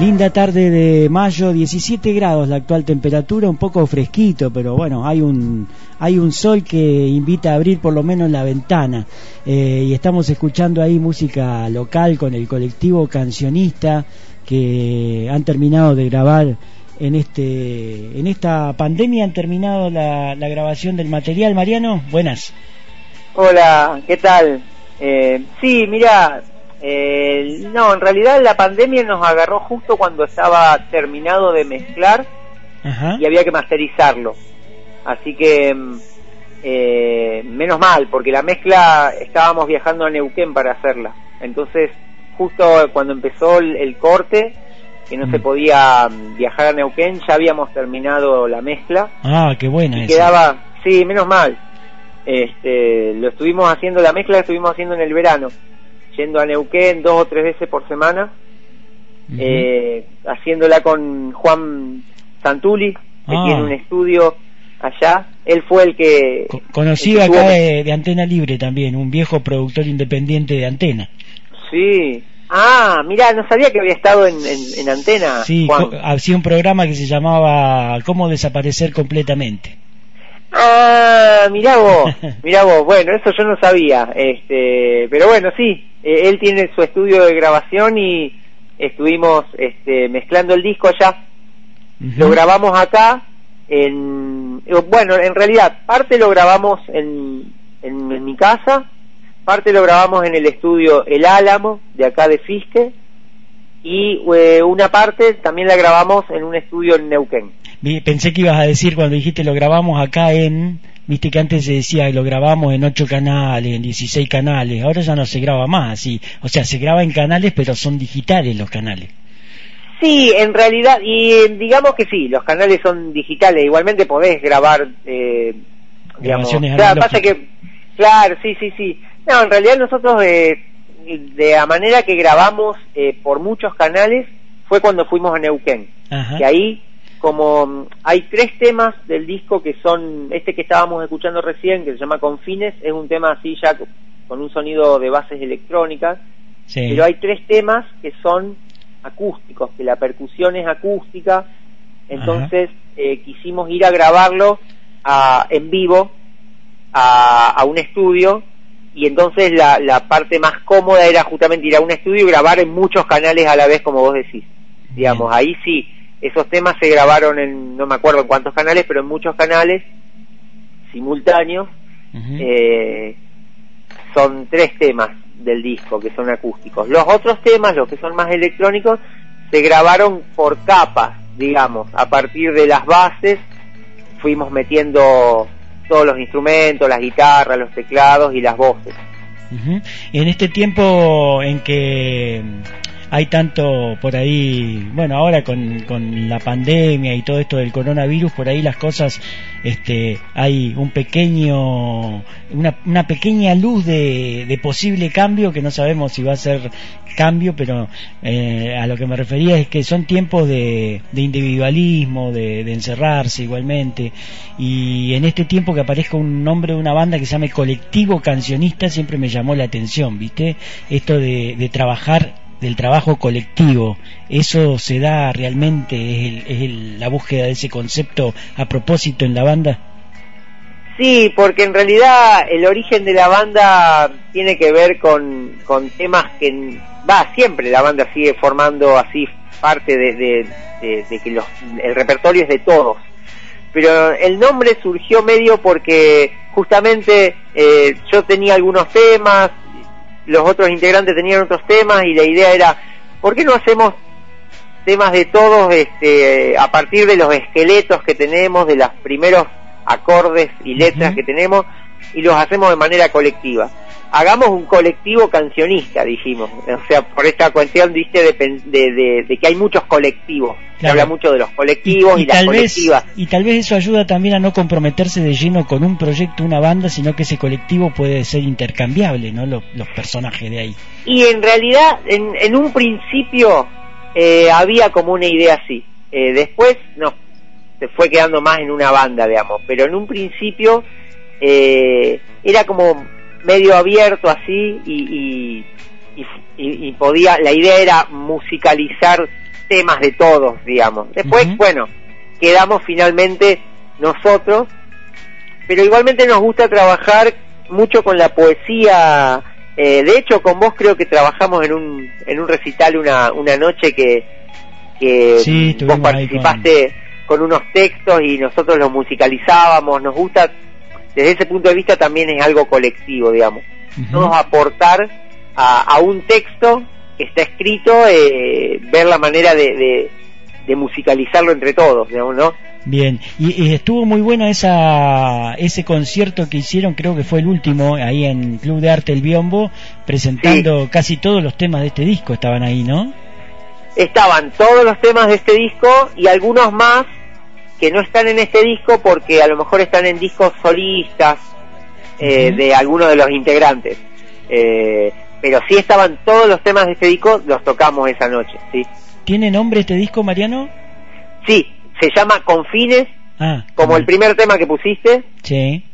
Linda tarde de mayo, 17 grados la actual temperatura, un poco fresquito, pero bueno, hay un, hay un sol que invita a abrir por lo menos la ventana. Eh, y estamos escuchando ahí música local con el colectivo cancionista que han terminado de grabar en este en esta pandemia han terminado la, la grabación del material Mariano buenas Hola, ¿qué tal? Eh, sí, mira, eh, no, en realidad la pandemia nos agarró justo cuando estaba terminado de mezclar Ajá. y había que masterizarlo. Así que, mm, eh, menos mal, porque la mezcla estábamos viajando a Neuquén para hacerla. Entonces, justo cuando empezó el, el corte, que no se Mm. podía mm, viajar a Neuquén, ya habíamos terminado la mezcla ah qué buena y esa. quedaba, sí, menos mal. Este, lo estuvimos haciendo, la mezcla la estuvimos haciendo en el verano, yendo a Neuquén dos o tres veces por semana, eh, haciéndola con Juan Santuli, que Ah. tiene un estudio allá. Él fue el que... Co- conocido el que acá de Antena Libre también un viejo productor independiente de Antena Sí. Ah, mira, no sabía que había estado en, en, en antena, Sí, Juan. hacía un programa que se llamaba ¿Cómo desaparecer completamente? Ah, mirá vos, mirá vos, bueno, eso yo no sabía, este, pero bueno, sí, eh, él tiene su estudio de grabación y estuvimos este, mezclando el disco allá, lo grabamos acá, en, eh, bueno, en realidad, parte lo grabamos en, en, en mi casa, parte lo grabamos en el estudio El Álamo, de acá de Fisque, y eh, una parte también la grabamos en un estudio en Neuquén. Pensé que ibas a decir cuando dijiste lo grabamos acá en... Viste que antes se decía que lo grabamos en 8 canales, en 16 canales, ahora ya no se graba más así. O sea, se graba en canales pero son digitales los canales. Sí, en realidad, y digamos que sí, los canales son digitales, igualmente podés grabar, eh, digamos, Grabaciones claro, analógicas. pasa que, claro, sí, sí, sí. No, en realidad nosotros, eh, de la manera que grabamos eh, por muchos canales, fue cuando fuimos a Neuquén. Ajá. Que ahí, como mm, hay tres temas del disco que son, este que estábamos escuchando recién, que se llama Confines, es un tema así ya co- con un sonido de bases electrónicas, Sí. pero hay tres temas que son acústicos, que la percusión es acústica, entonces eh, quisimos ir a grabarlo a- en vivo a, a un estudio y entonces la, la parte más cómoda era justamente ir a un estudio y grabar en muchos canales a la vez, como vos decís. Digamos, ahí sí, esos temas se grabaron en, no me acuerdo en cuántos canales, pero en muchos canales simultáneos. Eh, son tres temas del disco que son acústicos. Los otros temas, los que son más electrónicos, se grabaron por capas, digamos, a partir de las bases fuimos metiendo todos los instrumentos, las guitarras, los teclados y las voces. Ujú. En este tiempo en que hay tanto por ahí, bueno, ahora con, con la pandemia y todo esto del coronavirus, por ahí las cosas, este, hay un pequeño, una, una pequeña luz de, de posible cambio que no sabemos si va a ser cambio, pero eh, a lo que me refería es que son tiempos de, de individualismo, de, de encerrarse igualmente, y en este tiempo que aparezca un nombre de una banda que se llame Colectivo Cancionista siempre me llamó la atención, ¿viste? Esto de, de trabajar del trabajo colectivo, ¿eso se da realmente, es, el- es el- la búsqueda de ese concepto a propósito en la banda? Sí, porque en realidad el origen de la banda tiene que ver con, con temas que va siempre la banda sigue formando así parte de, de- de- que los, el repertorio es de todos. Pero el nombre surgió medio porque justamente eh, yo tenía algunos temas, los otros integrantes tenían otros temas y la idea era, ¿por qué no hacemos temas de todos este, a partir de los esqueletos que tenemos, de los primeros acordes y letras que tenemos y los hacemos de manera colectiva. Hagamos un colectivo cancionista, dijimos. O sea, por esta cuestión, viste, de, de, de- de que hay muchos colectivos. Se habla mucho de los colectivos y, las tal vez, colectivas. y tal vez eso ayuda también a no comprometerse de lleno con un proyecto, una banda, sino que ese colectivo puede ser intercambiable, ¿no? Los, los personajes de ahí. Y en realidad, en, en un principio, eh, había como una idea así. Eh, después no, se fue quedando más en una banda, digamos, pero en un principio eh, era como medio abierto así y, y, y, y podía, la idea era musicalizar temas de todos, digamos. Después, bueno, quedamos finalmente nosotros, pero igualmente nos gusta trabajar mucho con la poesía. eh, de hecho, con vos creo que trabajamos en un, en un recital una, una noche que, que Sí, vos participaste con... unos textos y nosotros los musicalizábamos. Nos gusta, desde ese punto de vista también es algo colectivo, digamos. Ujú. Todos aportar a, a un texto que está escrito, eh, ver la manera de, de, de musicalizarlo entre todos, digamos, ¿no? Bien, y, y estuvo muy buena esa ese concierto que hicieron, creo que fue el último, ahí en Club de Arte El Biombo, presentando casi todos los temas de este disco, estaban ahí, ¿no? estaban todos los temas de este disco y algunos más que no están en este disco porque a lo mejor están en discos solistas eh, de algunos de los integrantes. Eh, pero sí estaban todos los temas de este disco, los tocamos esa noche, ¿sí? ¿Tiene nombre este disco, Mariano? Sí, se llama Confines, Ah, como el primer primer tema que pusiste, Sí,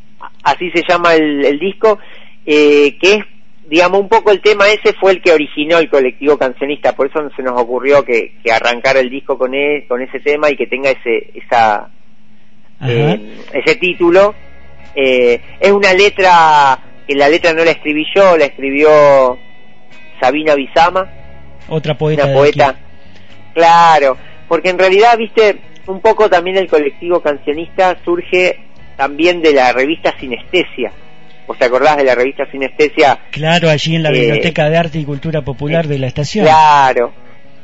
así se llama el, el disco, eh, que es, digamos, un poco el tema ese fue el que originó el colectivo cancionista, por eso se nos ocurrió que, que arrancar el disco con, con ese tema y que tenga ese, esa, eh, ese título. Eh, es una letra, que la letra no la escribí yo, la escribió Sabina Bizama, otra poeta. una. Claro, porque en realidad, viste, un poco también el colectivo cancionista surge también de la revista Sinestesia. ¿Vos te acordás de la revista Sinestesia? Claro, allí en la Eh, Biblioteca de Arte y Cultura Popular de la estación. Claro.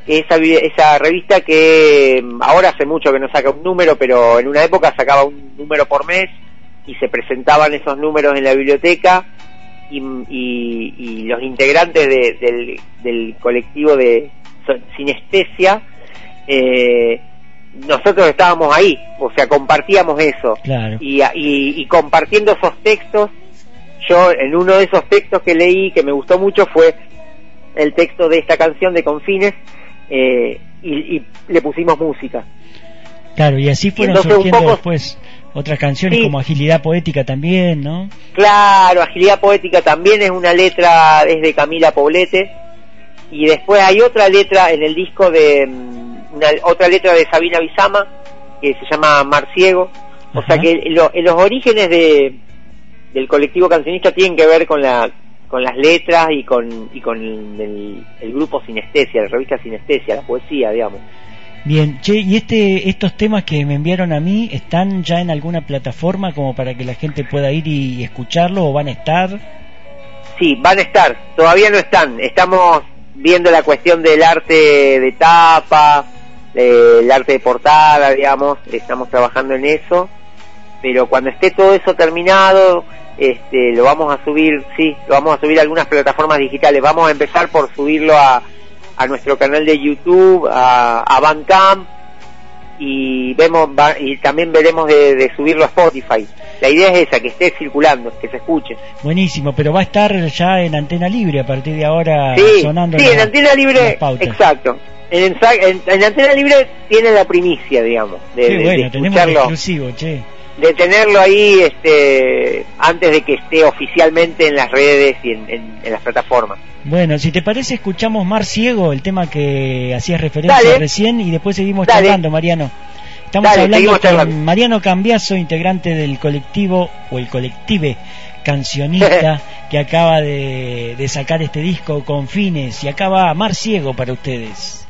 Esa, esa revista que mm, ahora hace mucho que no saca un número, pero en una época sacaba un número por mes y se presentaban esos números en la biblioteca y, y- y los integrantes de- del, del colectivo de Sinestesia, eh, nosotros estábamos ahí, o sea, compartíamos eso. Claro. Y, y- y compartiendo esos textos, yo en uno de esos textos que leí que me gustó mucho fue el texto de esta canción de Confines eh, y, y le pusimos música. Claro, y así fueron entonces surgiendo poco- después otras canciones Sí. como Agilidad Poética también, ¿no? Claro, Agilidad Poética también es una letra desde Camila Poblete y después hay otra letra en el disco de mm, una, otra letra de Sabina Bizama que se llama Mar Ciego. O Ajá. sea que lo- los orígenes de, del colectivo cancionista tienen que ver con la con las letras y con y con el, el grupo Sinestesia, la revista Sinestesia, la poesía, digamos. Bien, che, ¿y este, estos temas que me enviaron a mí están ya en alguna plataforma como para que la gente pueda ir y escucharlo o van a estar? Sí, van a estar, todavía no están. Estamos viendo la cuestión del arte de tapa, eh, el arte de portada, digamos, estamos trabajando en eso. Pero cuando esté todo eso terminado, este, lo vamos a subir, sí, lo vamos a subir a algunas plataformas digitales. Vamos a empezar por subirlo a, a nuestro canal de YouTube, a, a Bandcamp y vemos y también veremos de, de subirlo a Spotify. La idea es esa, que esté circulando, que se escuche. Buenísimo, pero va a estar ya en antena libre a partir de ahora sí, sonando sí, la- en Antena Libre, exacto. En, en- en Antena Libre tiene la primicia, digamos, de, Qué de- de bueno, tenemos el exclusivo, che. De tenerlo ahí este, antes de que esté oficialmente en las redes y en, en- en las plataformas. Bueno, si te parece, escuchamos Mar Ciego, el tema que hacías referencia Dale. recién, y después seguimos Dale. charlando, Mariano. Estamos Dale, hablando con. Mariano Cambiaso, integrante del colectivo o el colective cancionista que acaba de, de sacar este disco con fines y acaba Mar Ciego para ustedes.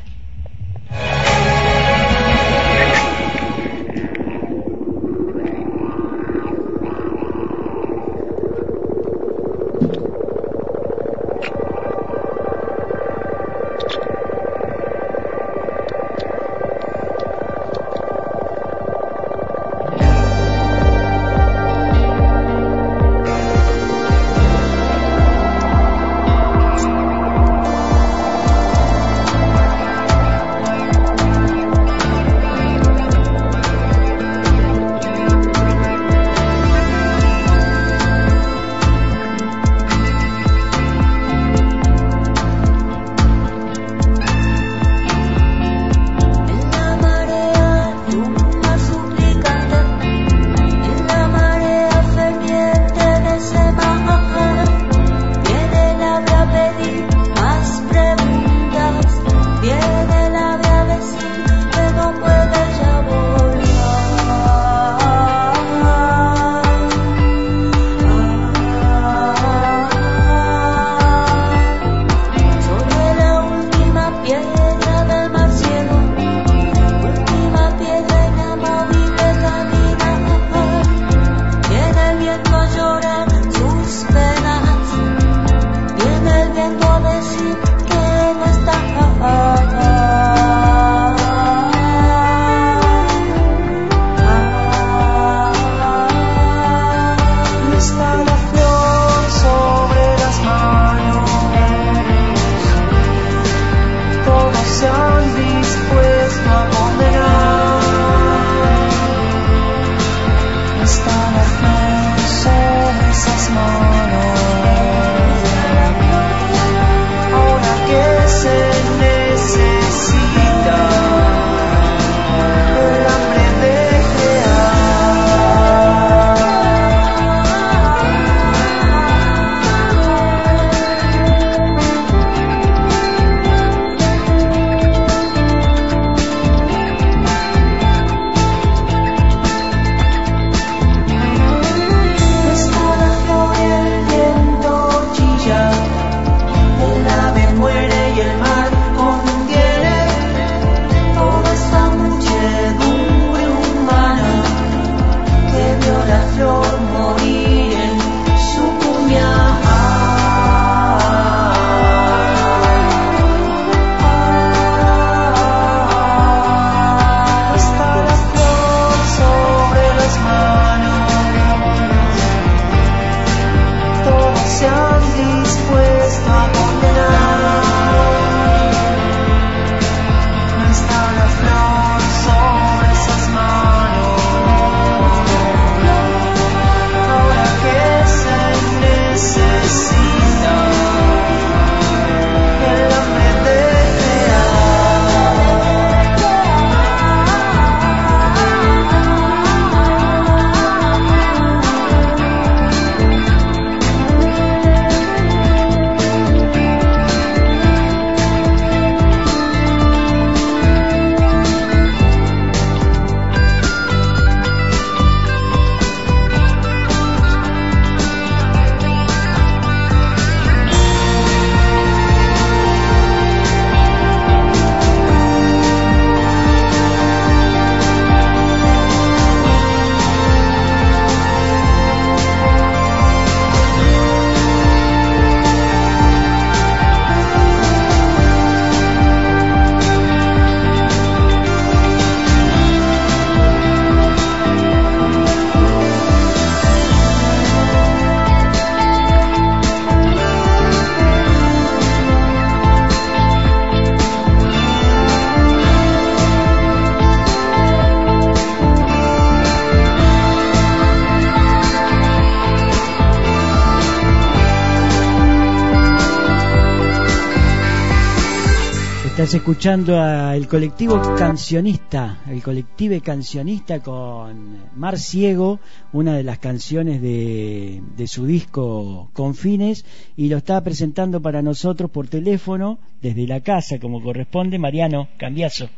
Estás escuchando al colectivo cancionista, el colectivo cancionista con Mar Ciego, una de las canciones de, de su disco Confines, y lo está presentando para nosotros por teléfono desde la casa, como corresponde, Mariano Cambiazo.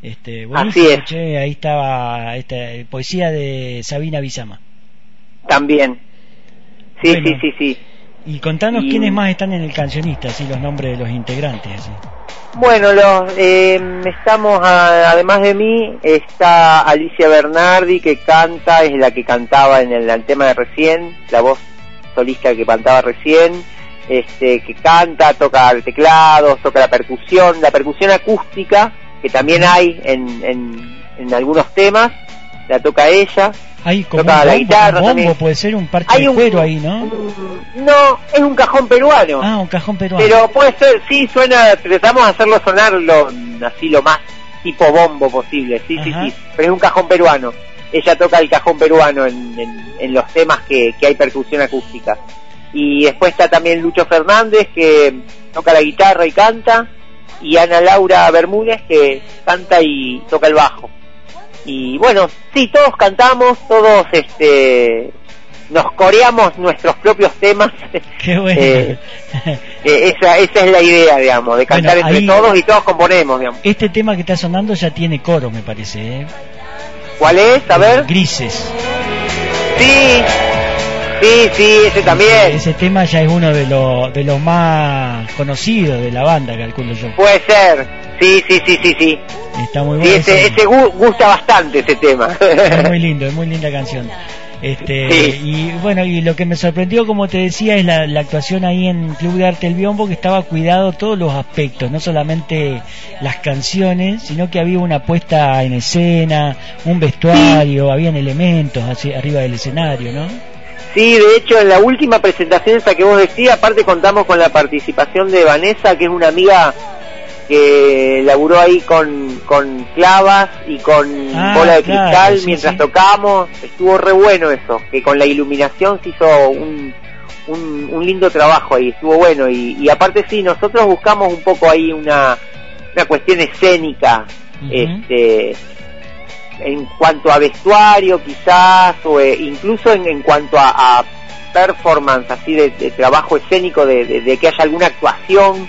Este, Así es. che, ahí estaba esta poesía de Sabina Bizama. También. Sí, Bueno. sí, sí, sí. Y contanos Y- quiénes más están en el cancionista, así los nombres de los integrantes. Así. Bueno, los, eh, estamos, a- además de mí, está Alicia Bernardi que canta, es la que cantaba en el, el tema de recién, la voz solista que cantaba recién, este, que canta, toca el teclado, toca la percusión, la percusión acústica, que también hay en, en, en algunos temas, la toca ella. Hay como Toca un la bombo, guitarra un bombo, puede ser un parche Hay de un- cuero ahí, ¿no? un- no, es un cajón peruano. Ah, un cajón peruano. Pero puede ser, sí, suena, tratamos de hacerlo sonar lo, así lo más tipo bombo posible, sí, sí, sí, pero es un cajón peruano. Ella toca el cajón peruano en, en- en los temas que, que hay percusión acústica. Y después está también Lucho Fernández que toca la guitarra y canta, y Ana Laura Bermúdez que canta y toca el bajo. Y bueno, sí, todos cantamos, todos este nos coreamos nuestros propios temas Qué bueno. eh, esa, esa es la idea, digamos, de cantar Bueno, entre ahí- todos y todos componemos, digamos. Este tema que está sonando ya tiene coro, me parece. ¿eh? ¿Cuál es? A ver. Grises. Sí, sí, sí, ese también. Ese tema ya es uno de, los de los más conocidos de la banda, calculo yo. Puede ser. Sí, sí, sí, sí, sí. Está muy Sí, bueno. ese, ese- ese gu- gusta bastante ese tema. Es muy lindo, es muy linda canción. Este, Sí. y bueno, y lo que me sorprendió, como te decía, es la, la actuación ahí en Club de Arte El Biombo, que estaba cuidado todos los aspectos, no solamente las canciones, sino que había una puesta en escena, un vestuario, habían elementos así arriba del escenario, ¿no? Sí, de hecho, en la última presentación esa que vos decías, aparte contamos con la participación de Vanessa, que es una amiga que laburó ahí con, con clavas y con Ah, bola de claro, cristal sí, mientras sí. tocábamos. Estuvo re bueno eso, que con la iluminación se hizo un, un, un lindo trabajo ahí, estuvo bueno. Y, y aparte sí, nosotros buscamos un poco ahí una, una cuestión escénica, este en cuanto a vestuario quizás o eh, incluso en, en cuanto a, a performance así de, de trabajo escénico de, de- de que haya alguna actuación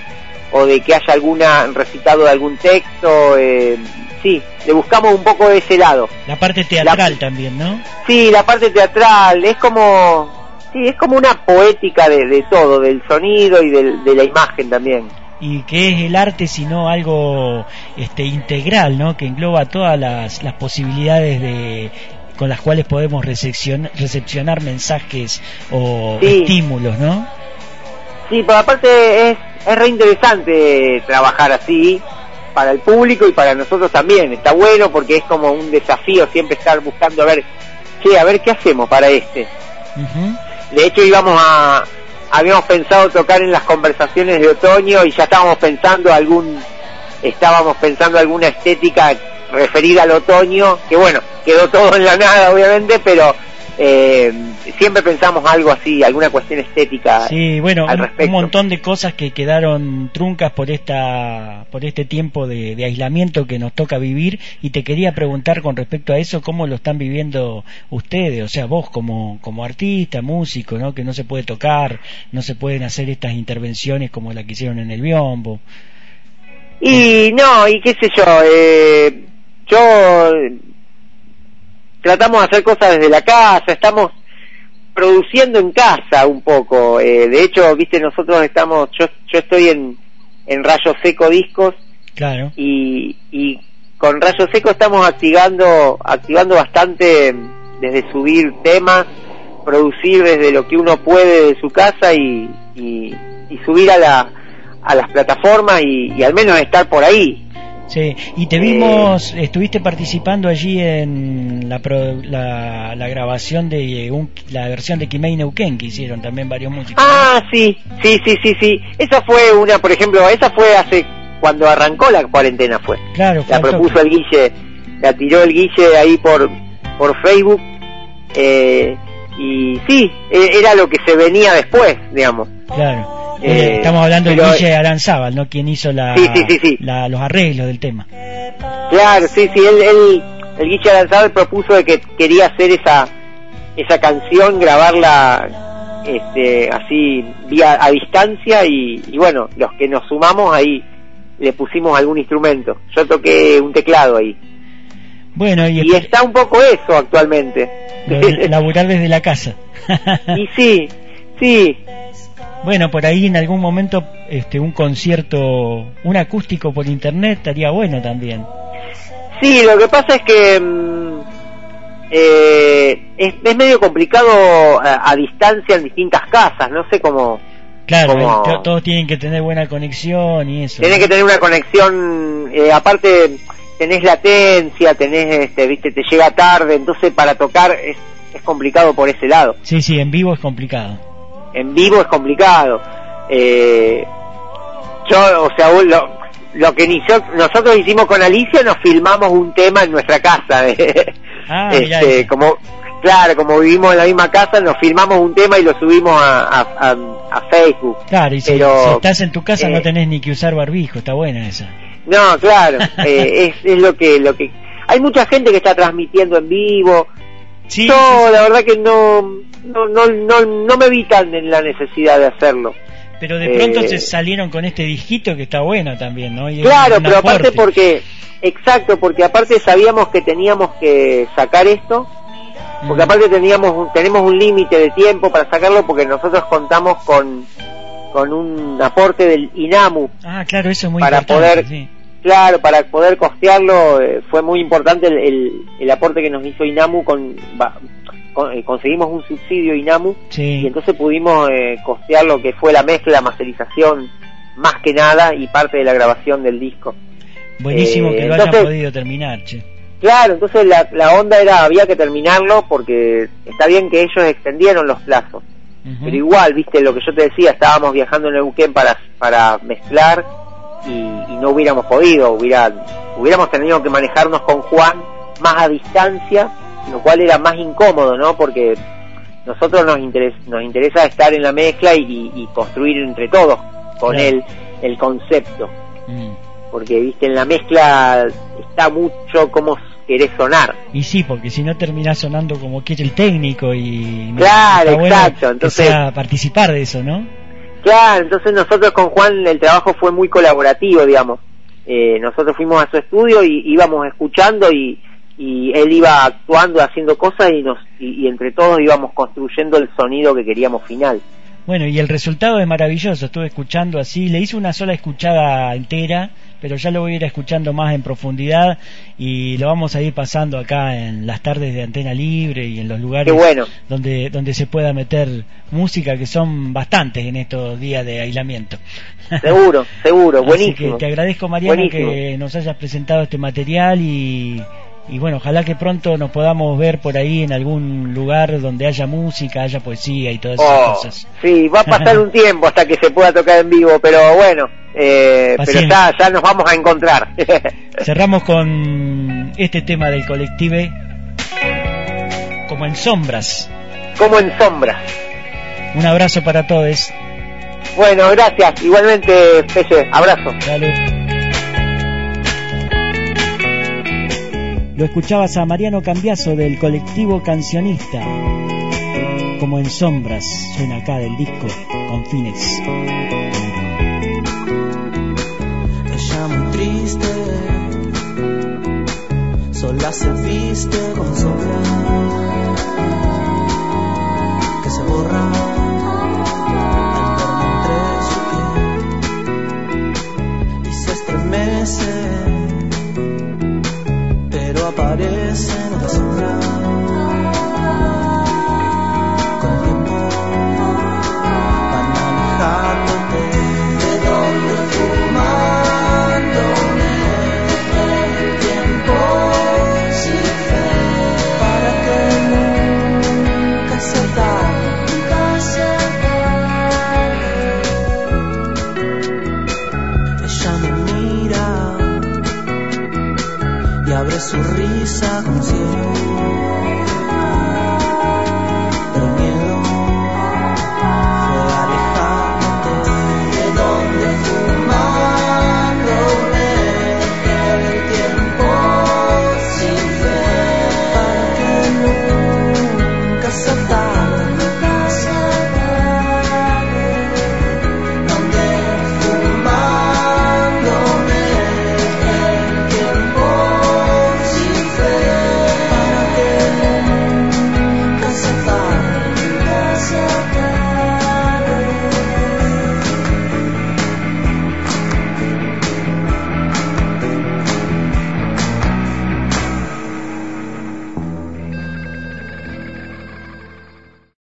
o de que haya alguna recitado de algún texto eh, sí le buscamos un poco de ese lado La parte teatral La- también, ¿no? sí la parte teatral es como sí es como una poética de, de todo del sonido y de la imagen también y que es el arte sino algo este integral no que engloba todas las, las posibilidades de con las cuales podemos recepcion- recepcionar mensajes o Sí. estímulos no Sí, pero aparte es, es re interesante trabajar así para el público y para nosotros también. Está bueno porque es como un desafío siempre estar buscando a ver, che, a ver qué hacemos para este. De hecho íbamos a, habíamos pensado tocar en las conversaciones de otoño y ya estábamos pensando algún, estábamos pensando alguna estética referida al otoño, que bueno, quedó todo en la nada obviamente, pero eh, siempre pensamos algo así, alguna cuestión estética. sí bueno al un, montón de cosas que quedaron truncas por esta por este tiempo de, de aislamiento que nos toca vivir y te quería preguntar con respecto a eso cómo lo están viviendo ustedes o sea vos como como artista músico no que no se puede tocar no se pueden hacer estas intervenciones como la que hicieron en el biombo. Y no, y qué sé yo, eh, yo tratamos de hacer cosas desde la casa, estamos produciendo en casa un poco. eh, de hecho, viste, nosotros estamos, yo, yo estoy en, en Rayo Seco Discos claro y, y con Rayo Seco estamos activando, activando bastante desde subir temas, producir desde lo que uno puede de su casa y, y, y subir a la a las plataformas y, y al menos estar por ahí. Sí, y te vimos, estuviste participando allí en la, pro- la, la grabación de un- la versión de Kimei Neuquén que hicieron también varios músicos. Ah, sí, sí, sí, sí, sí. Esa fue una, por ejemplo, esa fue hace cuando arrancó la cuarentena fue. claro, fue La propuso el Guille, la tiró el Guille ahí por por Facebook. Eh, y sí, e- era lo que se venía después, digamos. Claro. Eh, Estamos hablando de Guille Aranzábal, ¿no? Quien hizo la, Sí, sí, sí, sí. la- los arreglos del tema. Claro, sí, sí, él, él- el Guille Aranzábal propuso de que quería hacer esa esa canción, grabarla este, así vía a distancia y, y bueno, los que nos sumamos ahí le pusimos algún instrumento. Yo toqué un teclado ahí. Bueno, y, Y está un poco eso actualmente. laburar desde la casa. y sí, sí, bueno, por ahí en algún momento este un concierto, un acústico por internet estaría bueno también. Sí, lo que pasa es que mm, eh, es, es medio complicado a, a distancia en distintas casas, no sé cómo... Claro, eh, to- todos tienen que tener buena conexión y eso. Tenés que tener una conexión, eh, aparte tenés latencia, tenés, este, viste, te llega tarde, entonces para tocar es, es complicado por ese lado. Sí, sí, en vivo es complicado. En vivo es complicado. Eh, yo, o sea, lo, lo que inició, nosotros hicimos con Alicia, nos filmamos un tema en nuestra casa. Ah, mirá este, como, claro, como vivimos en la misma casa, nos filmamos un tema y lo subimos a, a, a- a Facebook. Claro, y si, Pero, si estás en tu casa eh, no tenés ni que usar barbijo, está buena esa. No, claro, eh, es, es lo que, lo que, hay mucha gente que está transmitiendo en vivo. Sí, Yo, la verdad que no, no, no, no, no me vi tan en la necesidad de hacerlo. pero de pronto eh, se salieron con este disquito que está bueno también, ¿no? Y Claro, pero aparte aporte. porque, exacto, porque aparte sabíamos que teníamos que sacar esto, porque Mm. aparte teníamos tenemos un límite de tiempo para sacarlo porque nosotros contamos con con un aporte del INAMU, Ah, claro, eso es muy para importante. poder- sí. Claro, para poder costearlo eh, fue muy importante el, el, el aporte que nos hizo INAMU con, eh, conseguimos un subsidio INAMU Sí. y entonces pudimos eh, costear lo que fue la mezcla, masterización, más que nada y parte de la grabación del disco. Buenísimo eh, que lo hayan entonces- podido terminar, che. Claro, entonces la, la onda era, había que terminarlo porque está bien que ellos extendieron los plazos, pero igual, viste, lo que yo te decía, estábamos viajando en Neuquén para, para mezclar y, y no hubiéramos podido, hubiera, hubiéramos tenido que manejarnos con Juan más a distancia, lo cual era más incómodo, ¿no? Porque nosotros nos, interes- nos interesa estar en la mezcla y, construir entre todos con él el concepto Mm. porque viste en la mezcla está mucho como querés sonar Y sí, porque si no terminás sonando como quiere el técnico y... Claro, exacto, entonces- participar de eso, ¿no? Claro entonces nosotros con Juan el trabajo fue muy colaborativo digamos Eh, nosotros fuimos a su estudio y íbamos escuchando y, y él iba actuando haciendo cosas y nos y, y entre todos íbamos construyendo el sonido que queríamos final Bueno, y el resultado es maravilloso. Estuve escuchando así, le hice una sola escuchada entera, pero ya lo voy a ir escuchando más en profundidad y lo vamos a ir pasando acá en las tardes de Antena Libre y en los lugares bueno donde, donde se pueda meter música, que son bastantes en estos días de aislamiento. seguro seguro Así buenísimo que te agradezco, Mariano, Buenísimo. que nos hayas presentado este material y, y bueno, ojalá que pronto nos podamos ver por ahí en algún lugar donde haya música, haya poesía y todas esas Oh, cosas. sí, va a pasar un tiempo hasta que se pueda tocar en vivo, pero bueno, eh, pero ya, ya nos vamos a encontrar. Cerramos con este tema del colective como en sombras. Como en sombra. Un abrazo para todos. Bueno, gracias. Igualmente, Pelle, abrazo. Salud. Lo escuchabas a Mariano Cambiaso del colectivo cancionista. Como en sombras suena acá del disco con fines. Ella muy triste, sola se viste con sombra